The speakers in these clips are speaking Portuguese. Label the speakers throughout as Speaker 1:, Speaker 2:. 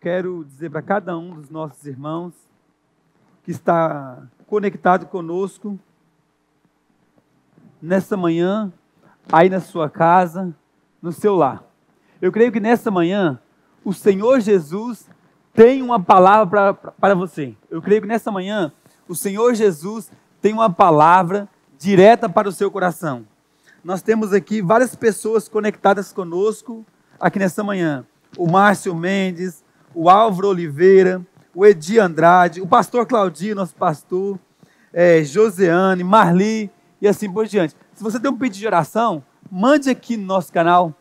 Speaker 1: quero dizer para cada um dos nossos irmãos que está conectado conosco nessa manhã, aí na sua casa, no seu lar. Eu creio que nessa manhã o Senhor Jesus tem uma palavra para você. Eu creio que nessa manhã o Senhor Jesus tem uma palavra direta para o seu coração. Nós temos aqui várias pessoas conectadas conosco aqui nessa manhã. O Márcio Mendes, o Álvaro Oliveira, o Edi Andrade, o pastor Claudio, nosso pastor, é, Joseane, Marli e assim por diante. Se você tem um pedido de oração, mande aqui no nosso canal,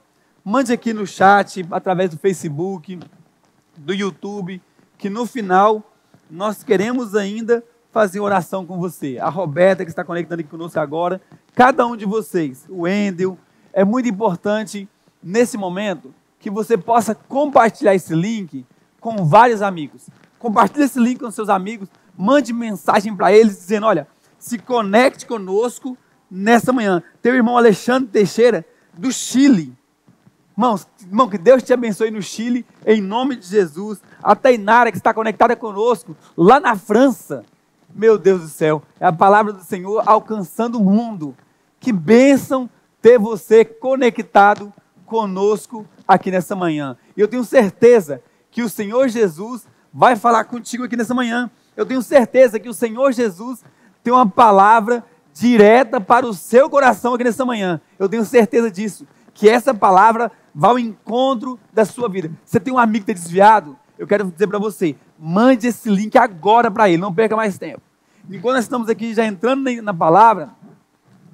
Speaker 1: mande aqui no chat, através do Facebook, do YouTube, que no final nós queremos ainda fazer oração com você. A Roberta, que está conectando aqui conosco agora, cada um de vocês, o Endel, é muito importante nesse momento que você possa compartilhar esse link com vários amigos. Compartilhe esse link com seus amigos, mande mensagem para eles dizendo: olha, se conecte conosco nessa manhã. Teu irmão Alexandre Teixeira, do Chile. Irmãos, irmão, que Deus te abençoe no Chile, em nome de Jesus. A Tainara, que está conectada conosco, lá na França. Meu Deus do céu, é a palavra do Senhor alcançando o mundo. Que bênção ter você conectado conosco aqui nessa manhã. E eu tenho certeza que o Senhor Jesus vai falar contigo aqui nessa manhã. Eu tenho certeza que o Senhor Jesus tem uma palavra direta para o seu coração aqui nessa manhã. Eu tenho certeza disso. Que essa palavra vai ao encontro da sua vida. Você tem um amigo que está desviado? Eu quero dizer para você: mande esse link agora para ele, não perca mais tempo. Enquanto nós estamos aqui já entrando na palavra,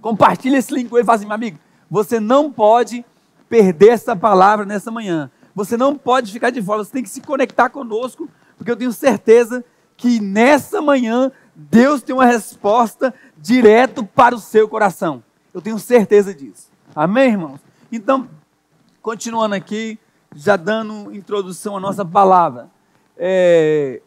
Speaker 1: compartilhe esse link com ele e fala assim, meu amigo, você não pode perder essa palavra nessa manhã. Você não pode ficar de fora, você tem que se conectar conosco, porque eu tenho certeza que nessa manhã Deus tem uma resposta direto para o seu coração. Eu tenho certeza disso. Amém, irmãos? Então, continuando aqui, já dando introdução à nossa palavra. É,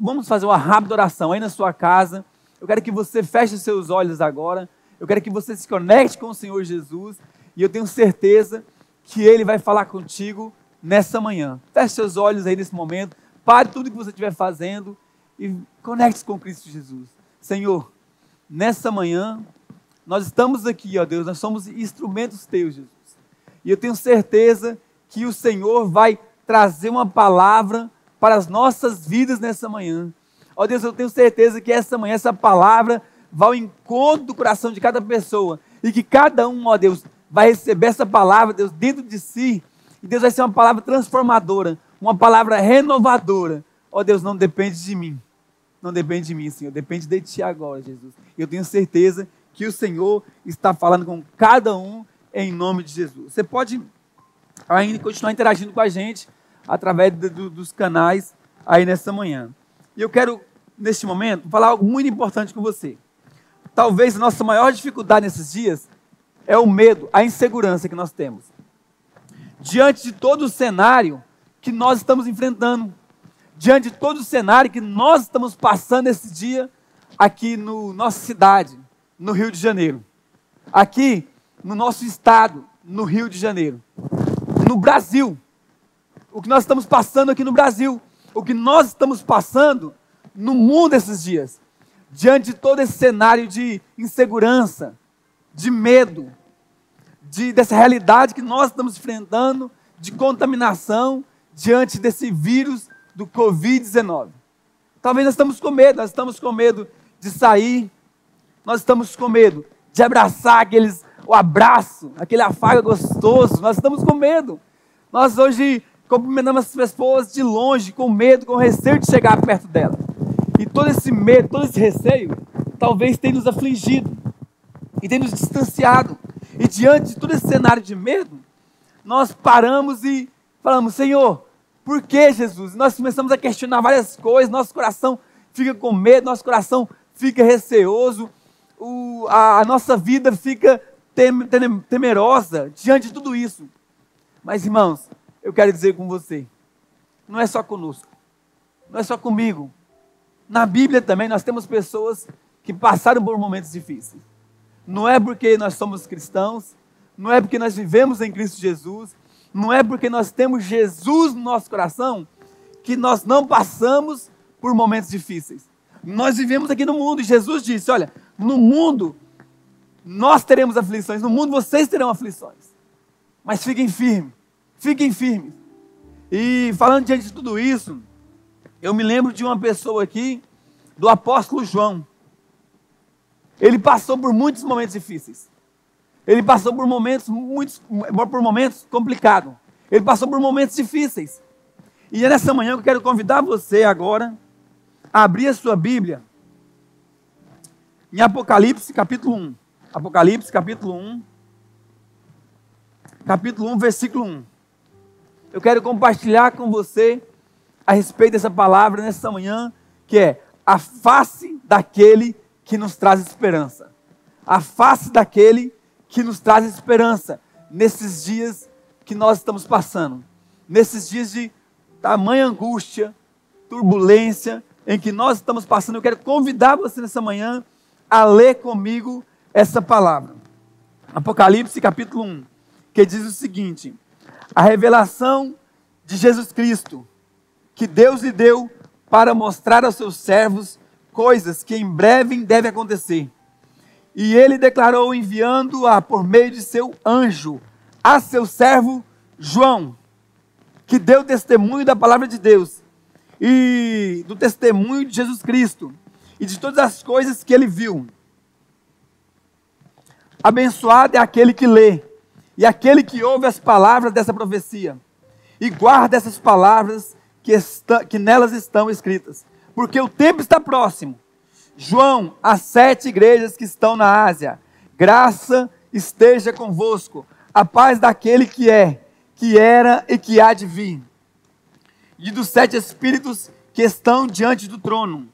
Speaker 1: vamos fazer uma rápida oração aí na sua casa. Eu quero que você feche seus olhos agora. Eu quero que você se conecte com o Senhor Jesus. E eu tenho certeza que Ele vai falar contigo nessa manhã. Feche seus olhos aí nesse momento. Pare tudo que você estiver fazendo e conecte-se com Cristo Jesus. Senhor, nessa manhã, nós estamos aqui, ó Deus, nós somos instrumentos teus, Jesus. E eu tenho certeza que o Senhor vai trazer uma palavra para as nossas vidas nessa manhã. Ó Deus, eu tenho certeza que essa manhã, essa palavra vai ao encontro do coração de cada pessoa. E que cada um, ó Deus, vai receber essa palavra, Deus, dentro de si. E Deus vai ser uma palavra transformadora, uma palavra renovadora. Ó Deus, não depende de mim. Não depende de mim, Senhor. Depende de Ti agora, Jesus. Eu tenho certeza que o Senhor está falando com cada um em nome de Jesus. Você pode ainda continuar interagindo com a gente através do, dos canais aí nessa manhã. E eu quero, neste momento, falar algo muito importante com você. Talvez a nossa maior dificuldade nesses dias é o medo, a insegurança que nós temos. Diante de todo o cenário que nós estamos enfrentando, diante de todo o cenário que nós estamos passando esse dia aqui no nossa cidade, no Rio de Janeiro. Aqui no nosso estado, no Rio de Janeiro. No Brasil. O que nós estamos passando aqui no Brasil, o que nós estamos passando no mundo esses dias. Diante de todo esse cenário de insegurança, de medo, de, dessa realidade que nós estamos enfrentando, de contaminação, diante desse vírus do Covid-19. Talvez nós estamos com medo, nós estamos com medo de sair, nós estamos com medo de abraçar aqueles, o abraço, aquele afago gostoso, nós estamos com medo. Nós hoje cumprimentamos as pessoas de longe, com medo, com receio de chegar perto dela. E todo esse medo, todo esse receio, talvez tenha nos afligido e tenha nos distanciado. E diante de todo esse cenário de medo, nós paramos e falamos: Senhor, por que, Jesus? Nós começamos a questionar várias coisas, nosso coração fica com medo, nosso coração fica receoso, o, a, a, nossa vida fica tem, tem, temerosa diante de tudo isso. Mas, irmãos, eu quero dizer com você, não é só conosco, não é só comigo. Na Bíblia também nós temos pessoas que passaram por momentos difíceis. Não é porque nós somos cristãos, não é porque nós vivemos em Cristo Jesus, não é porque nós temos Jesus no nosso coração que nós não passamos por momentos difíceis. Nós vivemos aqui no mundo e Jesus disse: Olha, no mundo nós teremos aflições, no mundo vocês terão aflições. Mas fiquem firmes, fiquem firmes. E falando diante de tudo isso, eu me lembro de uma pessoa aqui, do apóstolo João. Ele passou por muitos momentos difíceis. Ele passou por momentos muitos, por momentos complicados. Ele passou por momentos difíceis. E é nessa manhã eu quero convidar você agora a abrir a sua Bíblia em Apocalipse capítulo 1. Apocalipse capítulo 1. Capítulo 1, versículo 1. Eu quero compartilhar com você a respeito dessa palavra nessa manhã, que é a face daquele que nos traz esperança. A face daquele que nos traz esperança nesses dias que nós estamos passando. Nesses dias de tamanha angústia, turbulência em que nós estamos passando. Eu quero convidar você nessa manhã a ler comigo essa palavra. Apocalipse capítulo 1, que diz o seguinte: A revelação de Jesus Cristo, que Deus lhe deu para mostrar aos seus servos coisas que em breve devem acontecer. E ele declarou enviando-a por meio de seu anjo a seu servo João, que deu testemunho da palavra de Deus e do testemunho de Jesus Cristo e de todas as coisas que ele viu. Abençoado é aquele que lê e aquele que ouve as palavras dessa profecia e guarda essas palavras que, está, que nelas estão escritas, porque o tempo está próximo. João, as sete igrejas que estão na Ásia, graça esteja convosco, a paz daquele que é, que era e que há de vir, e dos sete espíritos que estão diante do trono,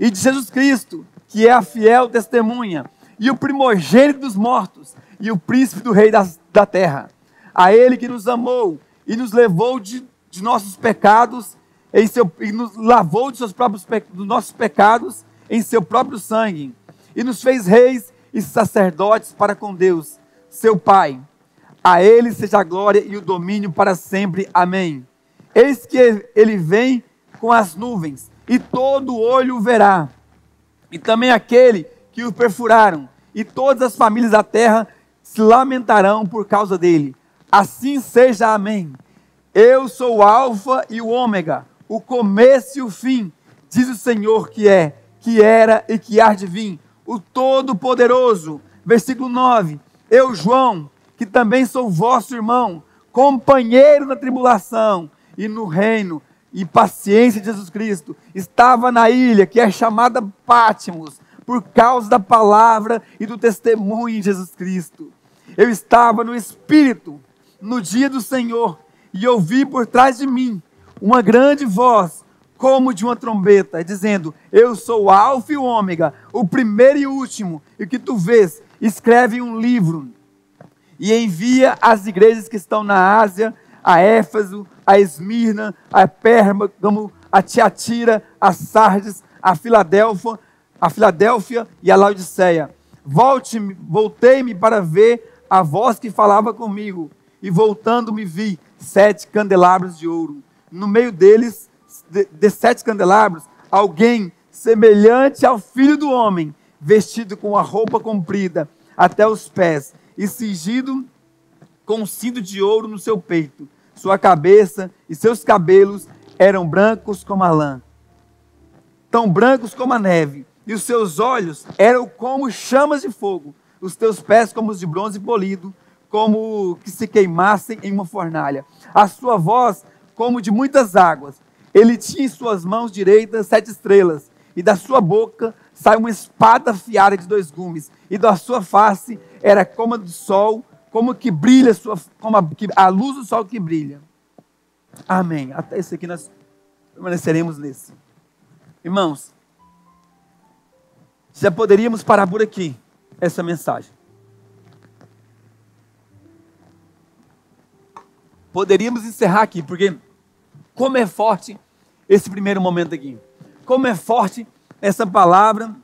Speaker 1: e de Jesus Cristo, que é a fiel testemunha, e o primogênito dos mortos, e o príncipe do rei da, da terra. A ele que nos amou e nos levou de, de nossos pecados, em seu, e nos lavou de seus próprios dos nossos pecados em seu próprio sangue, e nos fez reis e sacerdotes para com Deus, seu Pai. A ele seja a glória e o domínio para sempre. Amém. Eis que ele vem com as nuvens, e todo olho o verá, e também aquele que o perfuraram, e todas as famílias da terra se lamentarão por causa dele. Assim seja, amém. Eu sou o Alfa e o Ômega, o começo e o fim, diz o Senhor que é, que era e que há de vir, o Todo-Poderoso. Versículo 9: Eu, João, que também sou vosso irmão, companheiro na tribulação e no reino e paciência de Jesus Cristo, estava na ilha que é chamada Pátimos, por causa da palavra e do testemunho de Jesus Cristo. Eu estava no Espírito no dia do Senhor e ouvi por trás de mim uma grande voz, como de uma trombeta, dizendo: Eu sou o Alfa e o Ômega, o primeiro e o último, e o que tu vês, escreve um livro e envia às igrejas que estão na Ásia, a Éfeso, a Esmirna, a Pérgamo, a Tiatira, a Sardes, a Filadélfia, a Filadélfia e a Laodiceia. Volte, voltei-me para ver a voz que falava comigo, e voltando me vi sete candelabros de ouro. No meio deles, de, de sete candelabros, alguém semelhante ao filho do homem, vestido com a roupa comprida até os pés e cingido com um cinto de ouro no seu peito. Sua cabeça e seus cabelos eram brancos como a lã, tão brancos como a neve, e os seus olhos eram como chamas de fogo, os teus pés como os de bronze polido, como que se queimassem em uma fornalha. A sua voz como de muitas águas. Ele tinha em suas mãos direitas sete estrelas, e da sua boca sai uma espada afiada de dois gumes, e da sua face era como a do sol, como que brilha, sua, como a, a luz do sol que brilha. Amém. Até isso aqui nós permaneceremos nesse. Irmãos, já poderíamos parar por aqui essa mensagem. Poderíamos encerrar aqui, porque como é forte esse primeiro momento aqui. Como é forte essa palavra,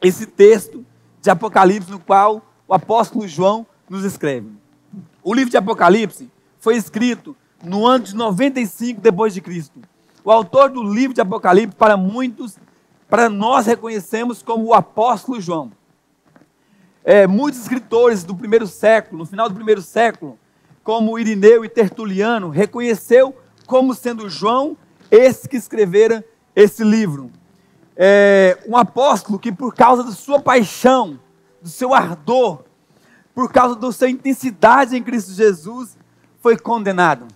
Speaker 1: esse texto de Apocalipse no qual o apóstolo João nos escreve. O livro de Apocalipse foi escrito no ano de 95 depois de Cristo. O autor do livro de Apocalipse, para muitos, para nós reconhecemos como o apóstolo João. É, muitos escritores do primeiro século, no final do primeiro século, como Irineu e Tertuliano, reconheceu como sendo João esse que escrevera esse livro. É, um apóstolo que, por causa da sua paixão, do seu ardor, por causa da sua intensidade em Cristo Jesus, foi condenado.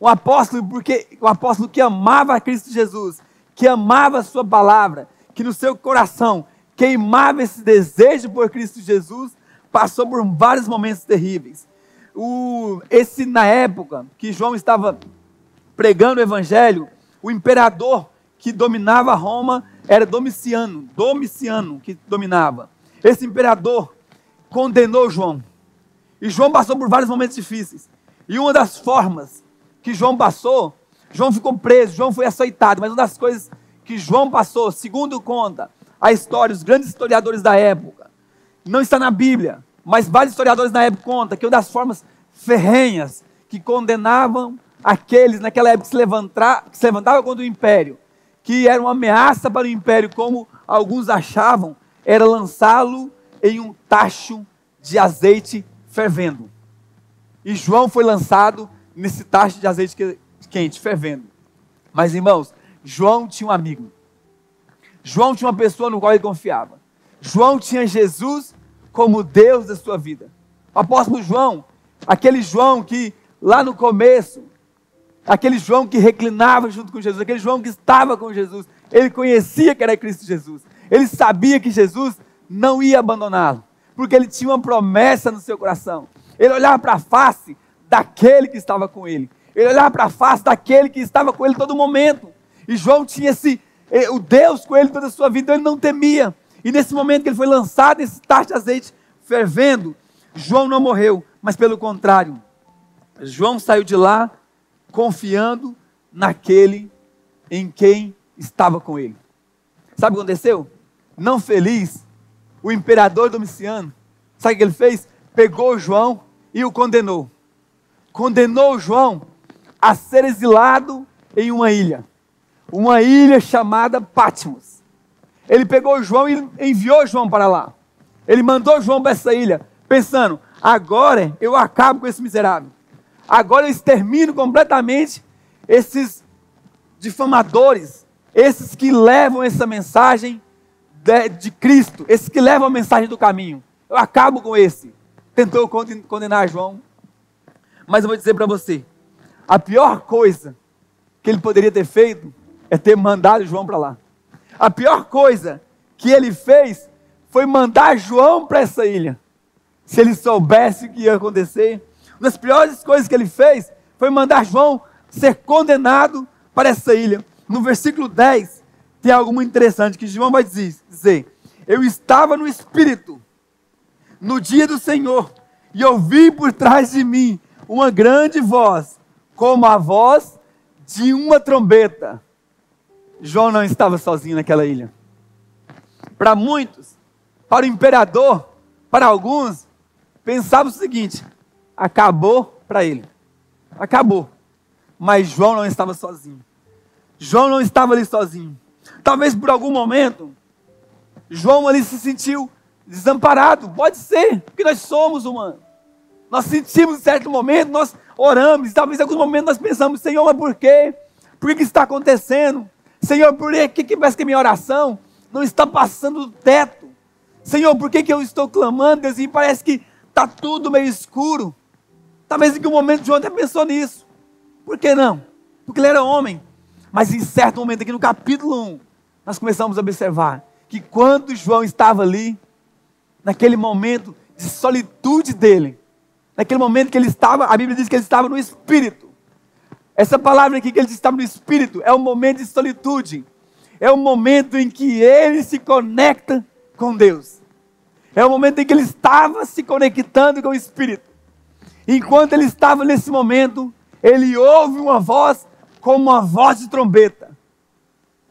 Speaker 1: Um apóstolo, porque um apóstolo que amava Cristo Jesus, que amava a sua palavra, que no seu coração queimava esse desejo por Cristo Jesus, passou por vários momentos terríveis. O, esse na época que João estava pregando o evangelho, o imperador que dominava Roma era Domiciano, Domiciano que dominava. Esse imperador condenou João. E João passou por vários momentos difíceis. E uma das formas que João passou, João ficou preso, João foi açoitado, mas uma das coisas que João passou, segundo conta a história, os grandes historiadores da época, não está na Bíblia, mas vários historiadores na época contam que uma das formas ferrenhas que condenavam aqueles naquela época que se, que se levantavam contra o império, que era uma ameaça para o império, como alguns achavam, era lançá-lo em um tacho de azeite fervendo. E João foi lançado nesse tacho de azeite quente, fervendo. Mas irmãos, João tinha um amigo. João tinha uma pessoa no qual ele confiava. João tinha Jesus como Deus da sua vida. O apóstolo João, aquele João que lá no começo, aquele João que reclinava junto com Jesus, aquele João que estava com Jesus, ele conhecia que era Cristo Jesus. Ele sabia que Jesus não ia abandoná-lo, porque ele tinha uma promessa no seu coração. Ele olhava para a face daquele que estava com ele. Ele olhava para a face daquele que estava com ele todo momento. E João tinha esse, eh, o Deus com ele toda a sua vida, então ele não temia. E nesse momento que ele foi lançado, esse tacho de azeite fervendo, João não morreu, mas pelo contrário, João saiu de lá confiando naquele em quem estava com ele. Sabe o que aconteceu? Não feliz, o imperador Domiciano, sabe o que ele fez? Pegou João e o condenou. Condenou João a ser exilado em uma ilha, uma ilha chamada Patmos. Ele pegou João e enviou João para lá. Ele mandou João para essa ilha, pensando: agora eu acabo com esse miserável. Agora eu extermino completamente esses difamadores, esses que levam essa mensagem de, de Cristo, esses que levam a mensagem do caminho. Eu acabo com esse. Tentou condenar João. Mas eu vou dizer para você: a pior coisa que ele poderia ter feito é ter mandado João para lá. A pior coisa que ele fez foi mandar João para essa ilha. Se ele soubesse o que ia acontecer, uma das piores coisas que ele fez foi mandar João ser condenado para essa ilha. No versículo 10, tem algo muito interessante que João vai dizer: Eu estava no Espírito no dia do Senhor e ouvi por trás de mim uma grande voz, como a voz de uma trombeta. João não estava sozinho naquela ilha. Para muitos, para o imperador, para alguns, pensava o seguinte: acabou para ele. Acabou. Mas João não estava sozinho. João não estava ali sozinho. Talvez por algum momento, João ali se sentiu desamparado. Pode ser, porque nós somos humanos. Nós sentimos em certo momento, nós oramos, talvez em algum momento nós pensamos, Senhor, mas por quê? Por que, está acontecendo? Senhor, por que, que parece que minha oração não está passando do teto? Senhor, por que, que eu estou clamando, Deus, e parece que está tudo meio escuro? Talvez em um momento João até pensou nisso. Por que não? Porque ele era homem. Mas em certo momento, aqui no capítulo 1, nós começamos a observar que quando João estava ali, naquele momento de solitude dele, naquele momento que ele estava, a Bíblia diz que ele estava no espírito. Essa palavra aqui que ele estava no espírito é um momento de solitude. É um momento em que ele se conecta com Deus. É o momento em que ele estava se conectando com o espírito. Enquanto ele estava nesse momento, ele ouve uma voz como uma voz de trombeta.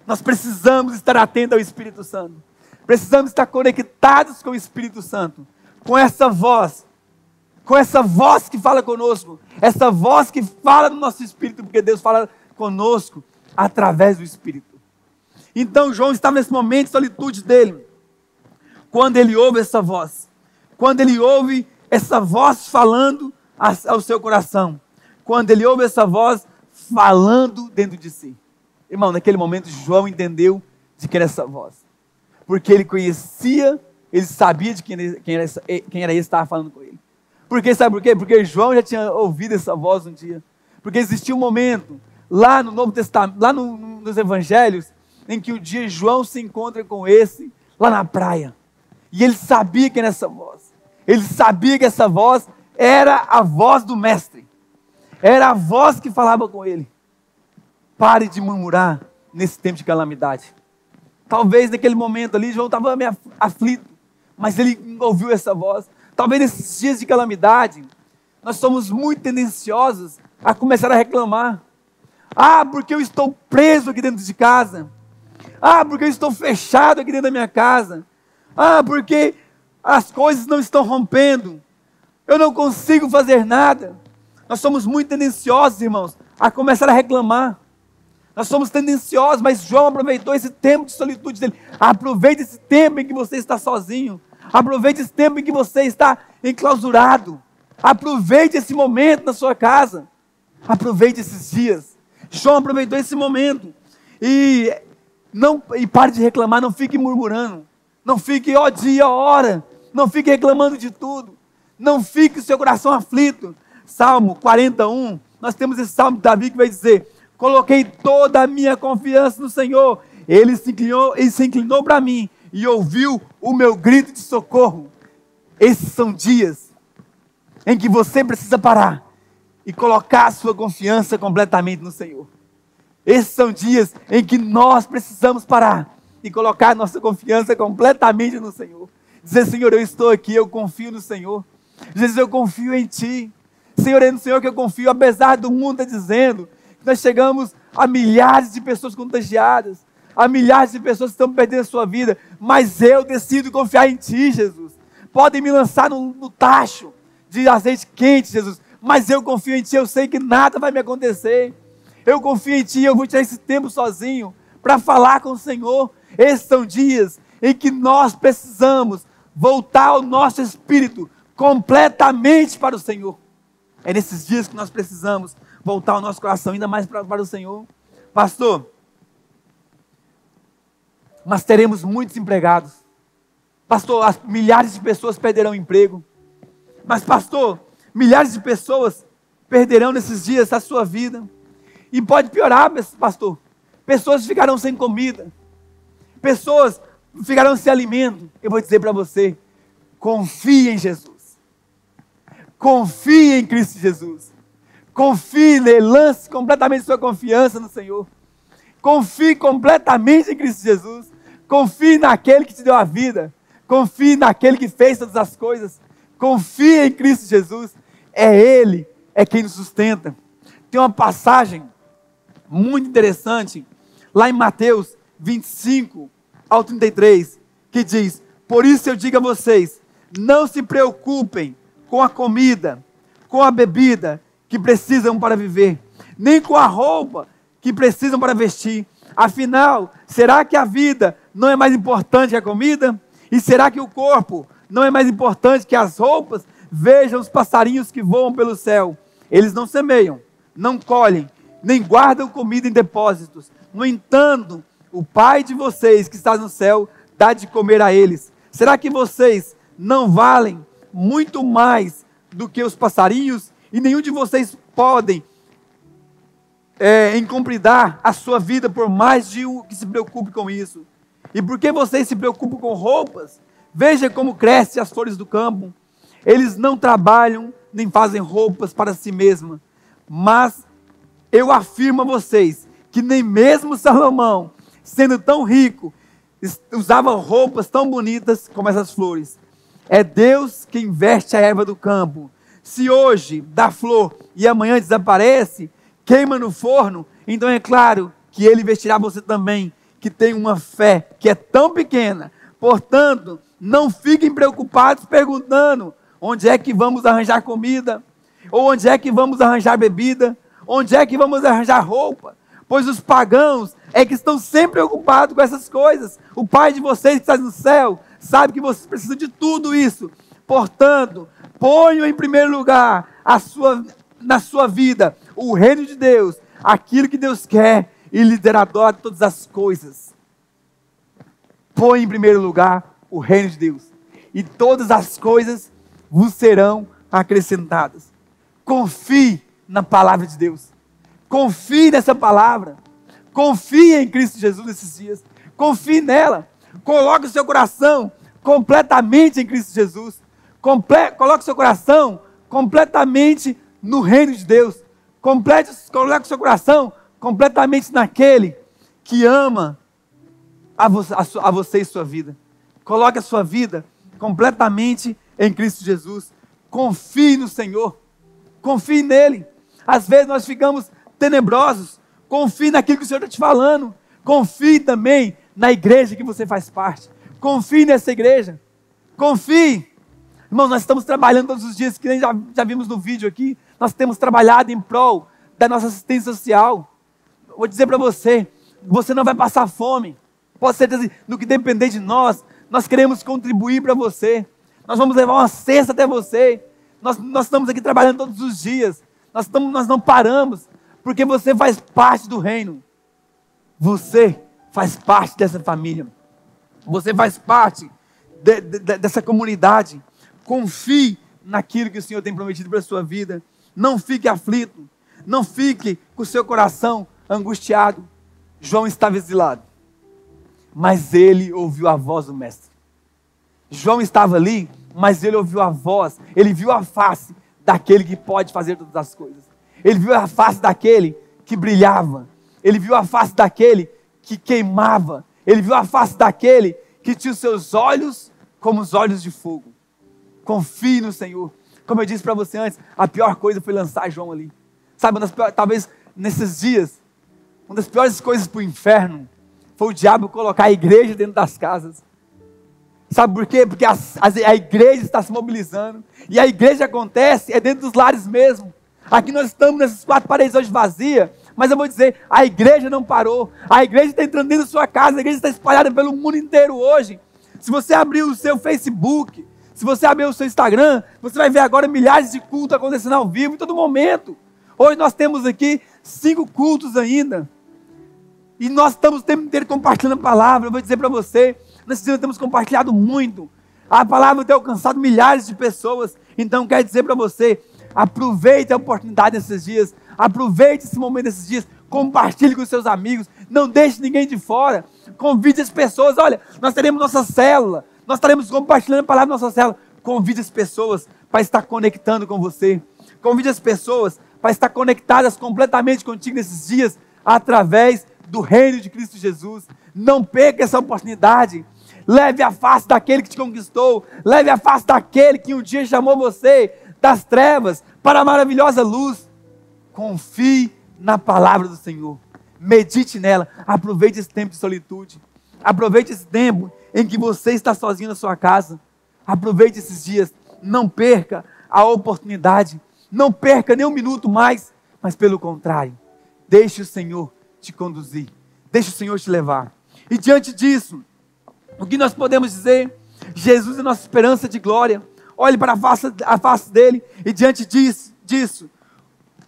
Speaker 1: Nós precisamos estar atentos ao Espírito Santo. Precisamos estar conectados com o Espírito Santo, com essa voz com essa voz que fala conosco, essa voz que fala no nosso espírito, porque Deus fala conosco através do Espírito. Então João estava nesse momento de solitude dele. Quando ele ouve essa voz, quando ele ouve essa voz falando ao seu coração, quando ele ouve essa voz falando dentro de si. Irmão, naquele momento João entendeu de quem era essa voz. Porque ele conhecia, ele sabia de quem era, quem era, quem era esse que estava falando com ele. Porque sabe por quê? Porque João já tinha ouvido essa voz um dia. Porque existia um momento lá no Novo Testamento, lá no, nos Evangelhos, em que um dia João se encontra com esse lá na praia. E ele sabia quem era essa voz. Ele sabia que essa voz era a voz do Mestre. Era a voz que falava com ele. Pare de murmurar nesse tempo de calamidade. Talvez naquele momento ali, João estava meio aflito, mas ele ouviu essa voz. Talvez nesses dias de calamidade, nós somos muito tendenciosos a começar a reclamar. Ah, porque eu estou preso aqui dentro de casa. Ah, porque eu estou fechado aqui dentro da minha casa. Ah, porque as coisas não estão rompendo. Eu não consigo fazer nada. Nós somos muito tendenciosos, irmãos, a começar a reclamar. Nós somos tendenciosos, mas João aproveitou esse tempo de solitude dele. Aproveite esse tempo em que você está sozinho. Aproveite esse tempo em que você está enclausurado. Aproveite esse momento na sua casa. Aproveite esses dias. João aproveitou esse momento. E não e pare de reclamar, não fique murmurando. Não fique ó dia, ó hora. Não fique reclamando de tudo. Não fique o seu coração aflito. Salmo 41, nós temos esse salmo de Davi que vai dizer: Coloquei toda a minha confiança no Senhor. Ele se inclinou, ele se inclinou para mim e ouviu o meu grito de socorro. Esses são dias em que você precisa parar e colocar a sua confiança completamente no Senhor. Esses são dias em que nós precisamos parar e colocar nossa confiança completamente no Senhor. Dizer, Senhor, eu estou aqui, eu confio no Senhor. Jesus, eu confio em Ti. Senhor, é no Senhor que eu confio, apesar do mundo estar dizendo que nós chegamos a milhares de pessoas contagiadas, a milhares de pessoas que estão perdendo a sua vida, mas eu decido confiar em Ti, Jesus. Podem me lançar no, no tacho de azeite quente, Jesus, mas eu confio em Ti, eu sei que nada vai me acontecer. Eu confio em Ti, eu vou tirar esse tempo sozinho para falar com o Senhor. Esses são dias em que nós precisamos voltar o nosso espírito completamente para o Senhor. É nesses dias que nós precisamos voltar o nosso coração ainda mais para, para o Senhor. Pastor, mas teremos muitos empregados. Pastor, as, milhares de pessoas perderão emprego. Mas, pastor, milhares de pessoas perderão nesses dias a sua vida. E pode piorar, pastor. Pessoas ficarão sem comida. Pessoas ficarão sem alimento. Eu vou dizer para você: confie em Jesus. Confie em Cristo Jesus. Confie nele, lance completamente sua confiança no Senhor. Confie completamente em Cristo Jesus. Confie naquele que te deu a vida. Confie naquele que fez todas as coisas. Confie em Cristo Jesus. É Ele, é quem nos sustenta. Tem uma passagem muito interessante, lá em Mateus 25 ao 33, que diz: Por isso eu digo a vocês, não se preocupem com a comida, com a bebida que precisam para viver, nem com a roupa que precisam para vestir. Afinal, será que a vida não é mais importante que a comida? E será que o corpo não é mais importante que as roupas? Vejam os passarinhos que voam pelo céu. Eles não semeiam, não colhem, nem guardam comida em depósitos. No entanto, o Pai de vocês que está no céu dá de comer a eles. Será que vocês não valem muito mais do que os passarinhos? E nenhum de vocês podem é, a sua vida por mais de um que se preocupe com isso. E por que vocês se preocupam com roupas? Veja como crescem as flores do campo. Eles não trabalham nem fazem roupas para si mesmas, mas eu afirmo a vocês que nem mesmo Salomão, sendo tão rico, usava roupas tão bonitas como essas flores. É Deus que investe a erva do campo. Se hoje dá flor e amanhã desaparece, queima no forno, então é claro que ele vestirá você também, que tem uma fé que é tão pequena. Portanto, não fiquem preocupados perguntando onde é que vamos arranjar comida, ou onde é que vamos arranjar bebida, Onde é que vamos arranjar roupa? pois os pagãos é que estão sempre ocupados com essas coisas. O Pai de vocês que está no céu sabe que vocês precisam de tudo isso. Portanto, ponham em primeiro lugar a sua, na sua vida o reino de Deus, aquilo que Deus quer e dará de todas as coisas. Põe em primeiro lugar o reino de Deus, e todas as coisas vos serão acrescentadas. Confie na palavra de Deus. Confie nessa palavra. Confie em Cristo Jesus nesses dias. Confie nela. Coloque o seu coração completamente em Cristo Jesus. Comple coloque o seu coração completamente no reino de Deus. Complete, coloque o seu coração completamente naquele que ama a você, a, a você e sua vida. Coloque a sua vida completamente em Cristo Jesus. Confie no Senhor. Confie nele. Às vezes nós ficamos tenebrosos. Confie naquilo que o Senhor está te falando. Confie também na igreja que você faz parte. Confie nessa igreja. Confie. Irmãos, nós estamos trabalhando todos os dias, que nem já, já vimos no vídeo aqui. Nós temos trabalhado em prol da nossa assistência social. Vou dizer para você: você não vai passar fome. Pode ser no que depender de nós, nós queremos contribuir para você. Nós vamos levar uma cesta até você. Nós, nós estamos aqui trabalhando todos os dias. Nós, estamos, nós não paramos, porque você faz parte do reino. Você faz parte dessa família. Você faz parte de, de, dessa comunidade. Confie naquilo que o Senhor tem prometido para a sua vida. Não fique aflito. Não fique com o seu coração angustiado. João estava exilado. Mas ele ouviu a voz do Mestre. João estava ali, mas ele ouviu a voz. Ele viu a face daquele que pode fazer todas as coisas. Ele viu a face daquele que brilhava. Ele viu a face daquele que queimava. Ele viu a face daquele que tinha os seus olhos como os olhos de fogo. Confie no Senhor. Como eu disse para você antes, a pior coisa foi lançar João ali. Sabe, piores, talvez nesses dias, uma das piores coisas para o inferno foi o diabo colocar a igreja dentro das casas. Sabe por quê? Porque a, a, igreja está se mobilizando. E a igreja acontece é dentro dos lares mesmo. Aqui nós estamos nessas quatro paredes hoje vazias. Mas eu vou dizer, a igreja não parou. A igreja está entrando dentro da sua casa. A igreja está espalhada pelo mundo inteiro hoje. Se você abrir o seu Facebook, se você abrir o seu Instagram, você vai ver agora milhares de cultos acontecendo ao vivo em todo momento. Hoje nós temos aqui cinco cultos ainda. E nós estamos o tempo inteiro compartilhando a palavra. Eu vou dizer para você, dia temos compartilhado muito. A palavra tem alcançado milhares de pessoas. Então, quero dizer para você, aproveite a oportunidade desses dias. Aproveite esse momento desses dias. Compartilhe com seus amigos. Não deixe ninguém de fora. Convide as pessoas. Olha, nós teremos nossa célula. Nós estaremos compartilhando a palavra na nossa célula. Convide as pessoas para estar conectando com você. Convide as pessoas para estar conectadas completamente contigo nesses dias, através do reino de Cristo Jesus. Não perca essa oportunidade. Leve a face daquele que te conquistou. Leve a face daquele que um dia chamou você das trevas para a maravilhosa luz. Confie na palavra do Senhor. Medite nela. Aproveite esse tempo de solitude. Aproveite esse tempo em que você está sozinho na sua casa. Aproveite esses dias. Não perca a oportunidade não perca nem um minuto mais, mas pelo contrário, deixe o Senhor te conduzir, deixe o Senhor te levar. E diante disso, o que nós podemos dizer? Jesus é nossa esperança de glória. Olhe para a face, a face dele e diante disso, disso,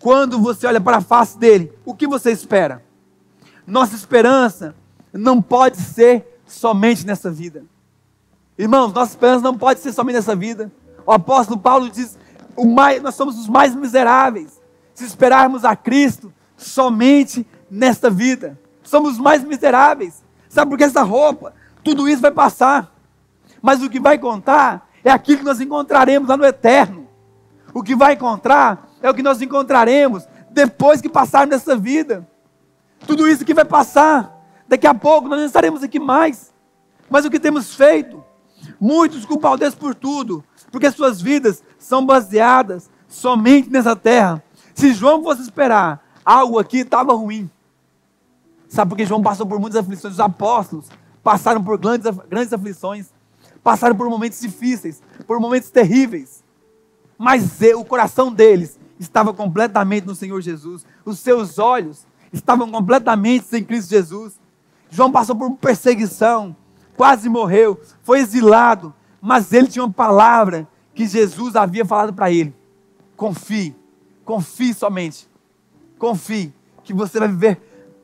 Speaker 1: quando você olha para a face dele, o que você espera? Nossa esperança não pode ser somente nessa vida. Irmãos, nossa esperança não pode ser somente nessa vida. O apóstolo Paulo diz mais, nós somos os mais miseráveis se esperarmos a Cristo somente nesta vida. Somos os mais miseráveis. Sabe por que essa roupa? Tudo isso vai passar. Mas o que vai contar é aquilo que nós encontraremos lá no eterno. O que vai encontrar é o que nós encontraremos depois que passarmos nessa vida. Tudo isso que vai passar. Daqui a pouco nós não estaremos aqui mais. Mas o que temos feito? Muitos culpam Deus por tudo, porque suas vidas são baseadas somente nessa terra. Se João fosse esperar algo aqui, estava ruim. Sabe porque João passou por muitas aflições? Os apóstolos passaram por grandes, grandes aflições, passaram por momentos difíceis, por momentos terríveis. Mas o coração deles estava completamente no Senhor Jesus. Os seus olhos estavam completamente sem Cristo Jesus. João passou por perseguição, quase morreu, foi exilado, mas ele tinha uma palavra que Jesus havia falado para ele: confie, confie somente, confie que você vai viver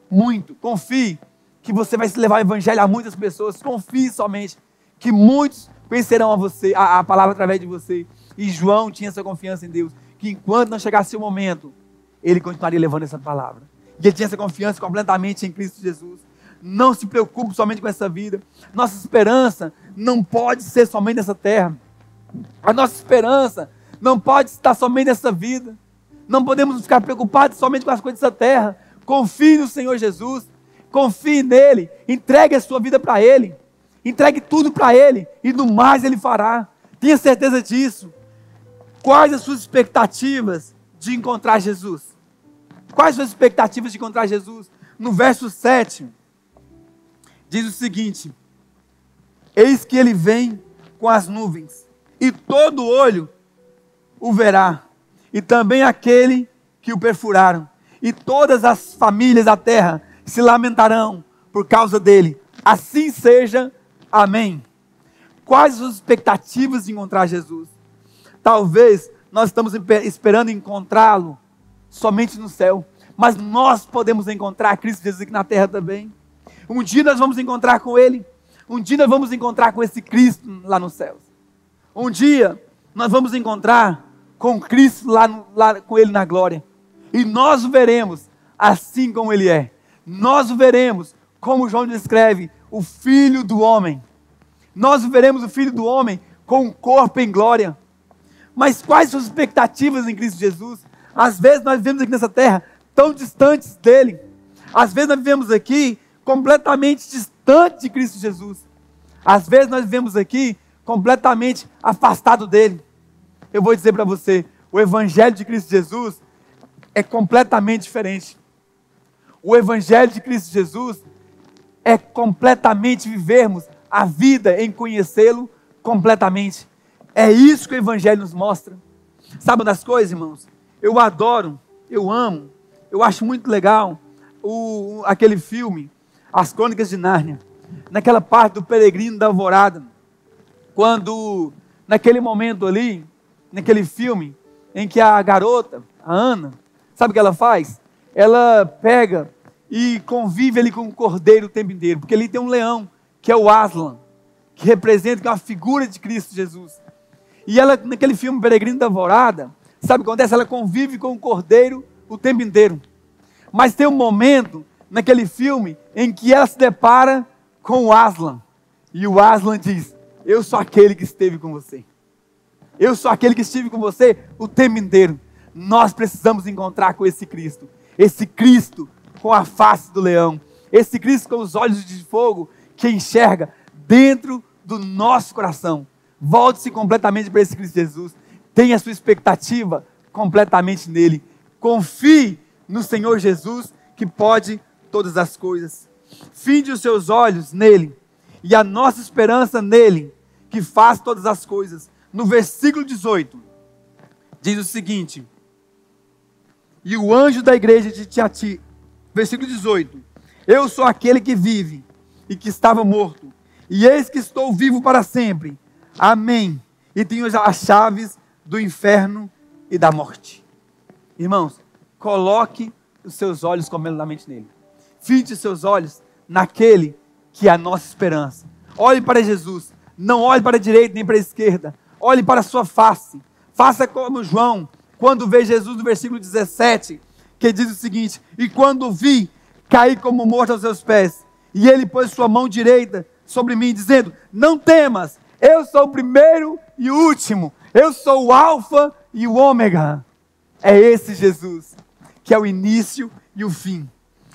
Speaker 1: muito, confie que você vai se levar o evangelho a muitas pessoas, confie somente que muitos conhecerão a você, a, a palavra através de você. E João tinha essa confiança em Deus, que enquanto não chegasse o momento, ele continuaria levando essa palavra. E ele tinha essa confiança completamente em Cristo Jesus. Não se preocupe somente com essa vida. Nossa esperança não pode ser somente nessa terra. A nossa esperança não pode estar somente nessa vida. Não podemos ficar preocupados somente com as coisas dessa terra. Confie no Senhor Jesus. Confie nele. Entregue a sua vida para Ele. Entregue tudo para Ele. E no mais Ele fará. Tenha certeza disso. Quais as suas expectativas de encontrar Jesus? Quais as suas expectativas de encontrar Jesus? No verso 7, diz o seguinte: Eis que ele vem com as nuvens, e todo olho o verá, e também aquele que o perfuraram, e todas as famílias da terra se lamentarão por causa dele. Assim seja. Amém. Quais as expectativas de encontrar Jesus? Talvez nós estamos esperando encontrá-lo somente no céu, mas nós podemos encontrar Cristo Jesus aqui na terra também. Um dia nós vamos encontrar com Ele, um dia nós vamos encontrar com esse Cristo lá nos céus. Um dia nós vamos encontrar com Cristo lá, lá com Ele na glória, e nós o veremos assim como Ele é. Nós o veremos como João descreve, o Filho do Homem. Nós veremos o Filho do Homem com o corpo em glória. Mas quais são as expectativas em Cristo Jesus? Às vezes nós vivemos aqui nessa terra tão distantes dele. Às vezes nós vivemos aqui completamente distantes de Cristo Jesus. Às vezes nós vivemos aqui completamente afastado dele. Eu vou dizer para você, o evangelho de Cristo Jesus é completamente diferente. O evangelho de Cristo Jesus é completamente vivermos a vida em conhecê-lo completamente. É isso que o Evangelho nos mostra. Sabe das coisas, irmãos? Eu adoro, eu amo, eu acho muito legal o, aquele filme, As Crônicas de Nárnia. Naquela parte do peregrino da alvorada. Quando, naquele momento ali, naquele filme, em que a garota, a Ana, sabe o que ela faz? Ela pega e convive ali com o cordeiro o tempo inteiro, porque ali tem um leão, que é o Aslan, que representa é uma figura de Cristo Jesus. E ela, naquele filme Peregrino da Alvorada, sabe o que acontece? Ela convive com o cordeiro o tempo inteiro. Mas tem um momento naquele filme em que ela se depara com o Aslan. E o Aslan diz: Eu sou aquele que esteve com você. Eu sou aquele que estive com você o tempo inteiro. Nós precisamos encontrar com esse Cristo. Esse Cristo com a face do leão. Esse Cristo com os olhos de fogo que enxerga dentro do nosso coração. Volte-se completamente para esse Cristo Jesus. Tenha sua expectativa completamente nele. Confie no Senhor Jesus, que pode todas as coisas. Finde os seus olhos nele e a nossa esperança nele, que faz todas as coisas. No versículo 18, diz o seguinte: E o anjo da igreja de Tiati, versículo 18: Eu sou aquele que vive e que estava morto, e eis que estou vivo para sempre. Amém. E tenho as chaves do inferno e da morte. Irmãos, coloque os seus olhos completamente nele. Fite os seus olhos naquele que é a nossa esperança. Olhe para Jesus. Não olhe para a direita nem para a esquerda. Olhe para a sua face. Faça como João, quando vê Jesus no versículo 17, que diz o seguinte: E quando vi, caí como morto aos seus pés. E ele pôs sua mão direita sobre mim, dizendo: Não temas, eu sou o primeiro e o último, eu sou o Alfa e o Ômega. É esse Jesus, que é o início e o fim.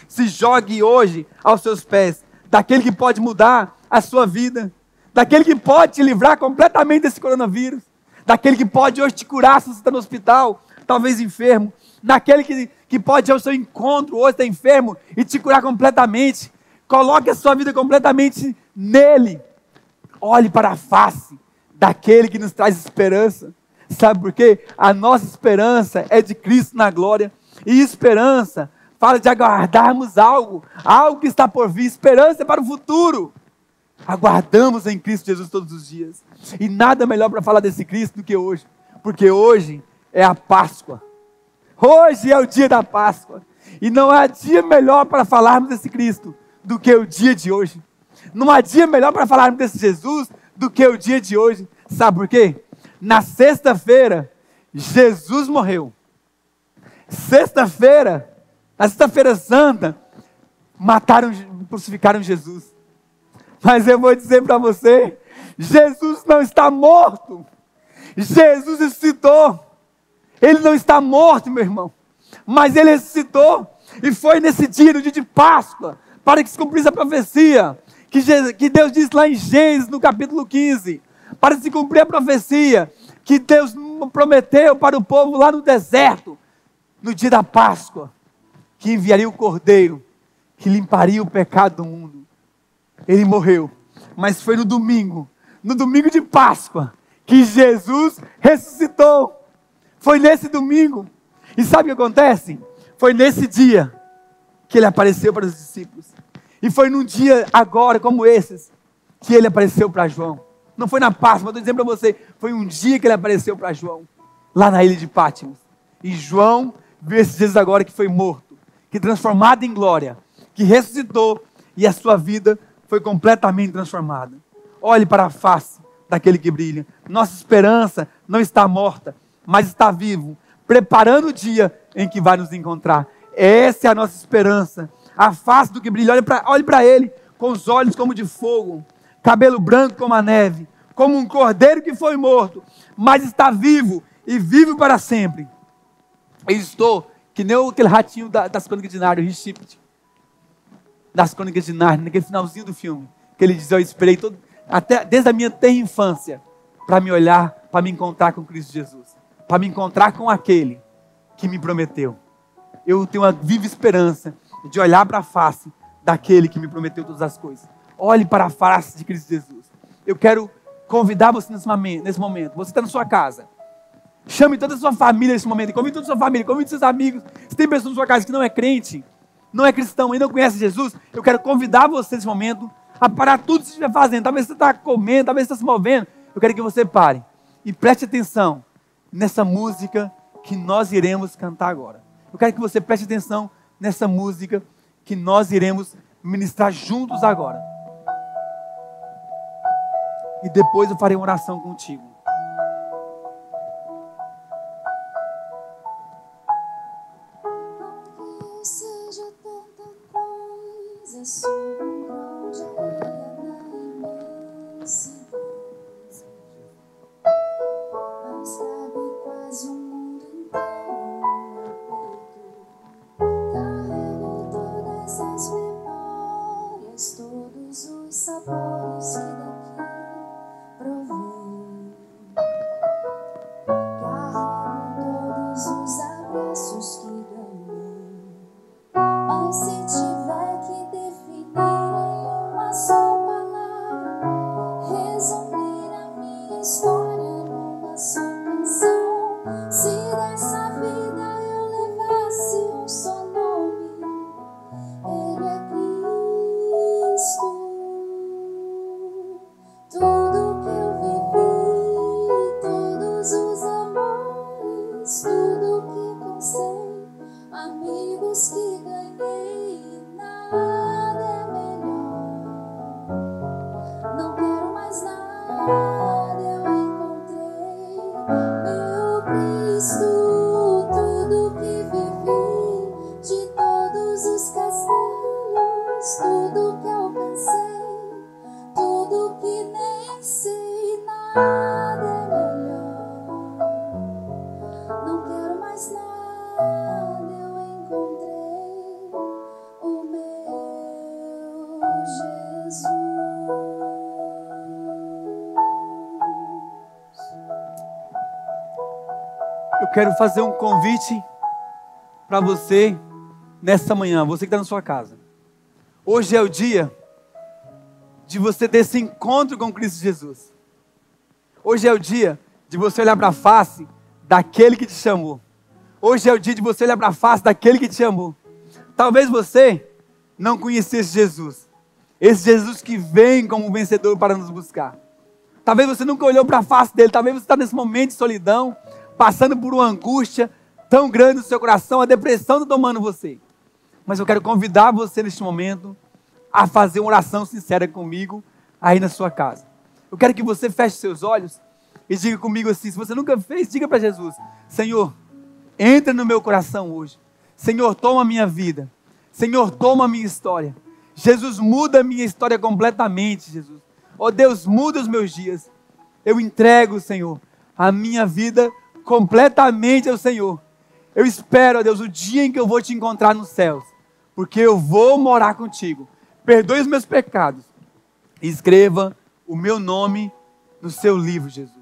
Speaker 1: Se jogue hoje aos seus pés, daquele que pode mudar a sua vida, daquele que pode te livrar completamente desse coronavírus, daquele que pode hoje te curar se você está no hospital, talvez enfermo, daquele que, que pode ao seu encontro hoje está enfermo e te curar completamente. Coloque a sua vida completamente nele. Olhe para a face daquele que nos traz esperança. Sabe por quê? A nossa esperança é de Cristo na glória. E esperança fala de aguardarmos algo, algo que está por vir, esperança para o futuro. Aguardamos em Cristo Jesus todos os dias. E nada melhor para falar desse Cristo do que hoje, porque hoje é a Páscoa. Hoje é o dia da Páscoa. E não há dia melhor para falarmos desse Cristo do que o dia de hoje. Não há dia melhor para falarmos desse Jesus do que o dia de hoje. Sabe por quê? Na sexta-feira, Jesus morreu. Sexta-feira, na sexta-feira santa, mataram, crucificaram Jesus. Mas eu vou dizer para você: Jesus não está morto. Jesus ressuscitou. Ele não está morto, meu irmão. Mas ele ressuscitou. E foi nesse dia, no dia de Páscoa, para que se cumprisse a profecia. Que, Deus disse lá em Gênesis, no capítulo 15. Para se cumprir a profecia que Deus prometeu para o povo lá no deserto. No dia da Páscoa. Que enviaria o cordeiro. Que limparia o pecado do mundo. Ele morreu. Mas foi no domingo. No domingo de Páscoa. Que Jesus ressuscitou. Foi nesse domingo. E sabe o que acontece? Foi nesse dia que ele apareceu para os discípulos. E foi num dia agora, como esses, que ele apareceu para João. Não foi na Páscoa, estou dizendo para você, foi um dia que ele apareceu para João, lá na ilha de Pátimos. E João viu esses dias agora que foi morto, que transformado em glória, que ressuscitou e a sua vida foi completamente transformada. Olhe para a face daquele que brilha. Nossa esperança não está morta, mas está vivo, preparando o dia em que vai nos encontrar. Essa é a nossa esperança. A face do que brilha, olhe para ele, com os olhos como de fogo, cabelo branco como a neve, como um cordeiro que foi morto, mas está vivo e vivo para sempre. Eu estou que nem aquele ratinho das crônicas de Nárnia, o das crônicas de Nárnia, naquele finalzinho do filme, que ele diz: Eu esperei todo, até desde a minha terra infância para me olhar, para me encontrar com Cristo Jesus para me encontrar com aquele que me prometeu. Eu tenho uma viva esperança de olhar para a face daquele que me prometeu todas as coisas. Olhe para a face de Cristo Jesus. Eu quero convidar você nesse momento. Você está na sua casa. Chame toda a sua família nesse momento. Convide toda a sua família. Convide seus amigos. Se tem pessoas na sua casa que não é crente, não é cristão e não conhece Jesus, eu quero convidar você nesse momento a parar tudo que você estiver fazendo. Talvez você está comendo, talvez você está se movendo. Eu quero que você pare e preste atenção nessa música que nós iremos cantar agora. Eu quero que você preste atenção nessa música que nós iremos ministrar juntos agora. E depois eu farei uma oração contigo. Quero fazer um convite para você nessa manhã, você que está na sua casa. Hoje é o dia de você ter esse encontro com Cristo Jesus. Hoje é o dia de você olhar para a face daquele que te chamou. Hoje é o dia de você olhar para a face daquele que te amou. Talvez você não conhecesse Jesus. Esse Jesus que vem como vencedor para nos buscar. Talvez você nunca olhou para a face dele. Talvez você está nesse momento de solidão, passando por uma angústia tão grande no seu coração, a depressão está tomando você. Mas eu quero convidar você neste momento a fazer uma oração sincera comigo aí na sua casa. Eu quero que você feche seus olhos e diga comigo assim: se você nunca fez, diga para Jesus: Senhor, entra no meu coração hoje. Senhor, toma a minha vida. Senhor, toma a minha história. Jesus, muda a minha história completamente, Jesus. Oh Deus, muda os meus dias. Eu entrego, Senhor, a minha vida completamente ao Senhor. Eu espero, ó Deus, o dia em que eu vou te encontrar nos céus, porque eu vou morar contigo. Perdoe os meus pecados. Escreva o meu nome no seu livro, Jesus.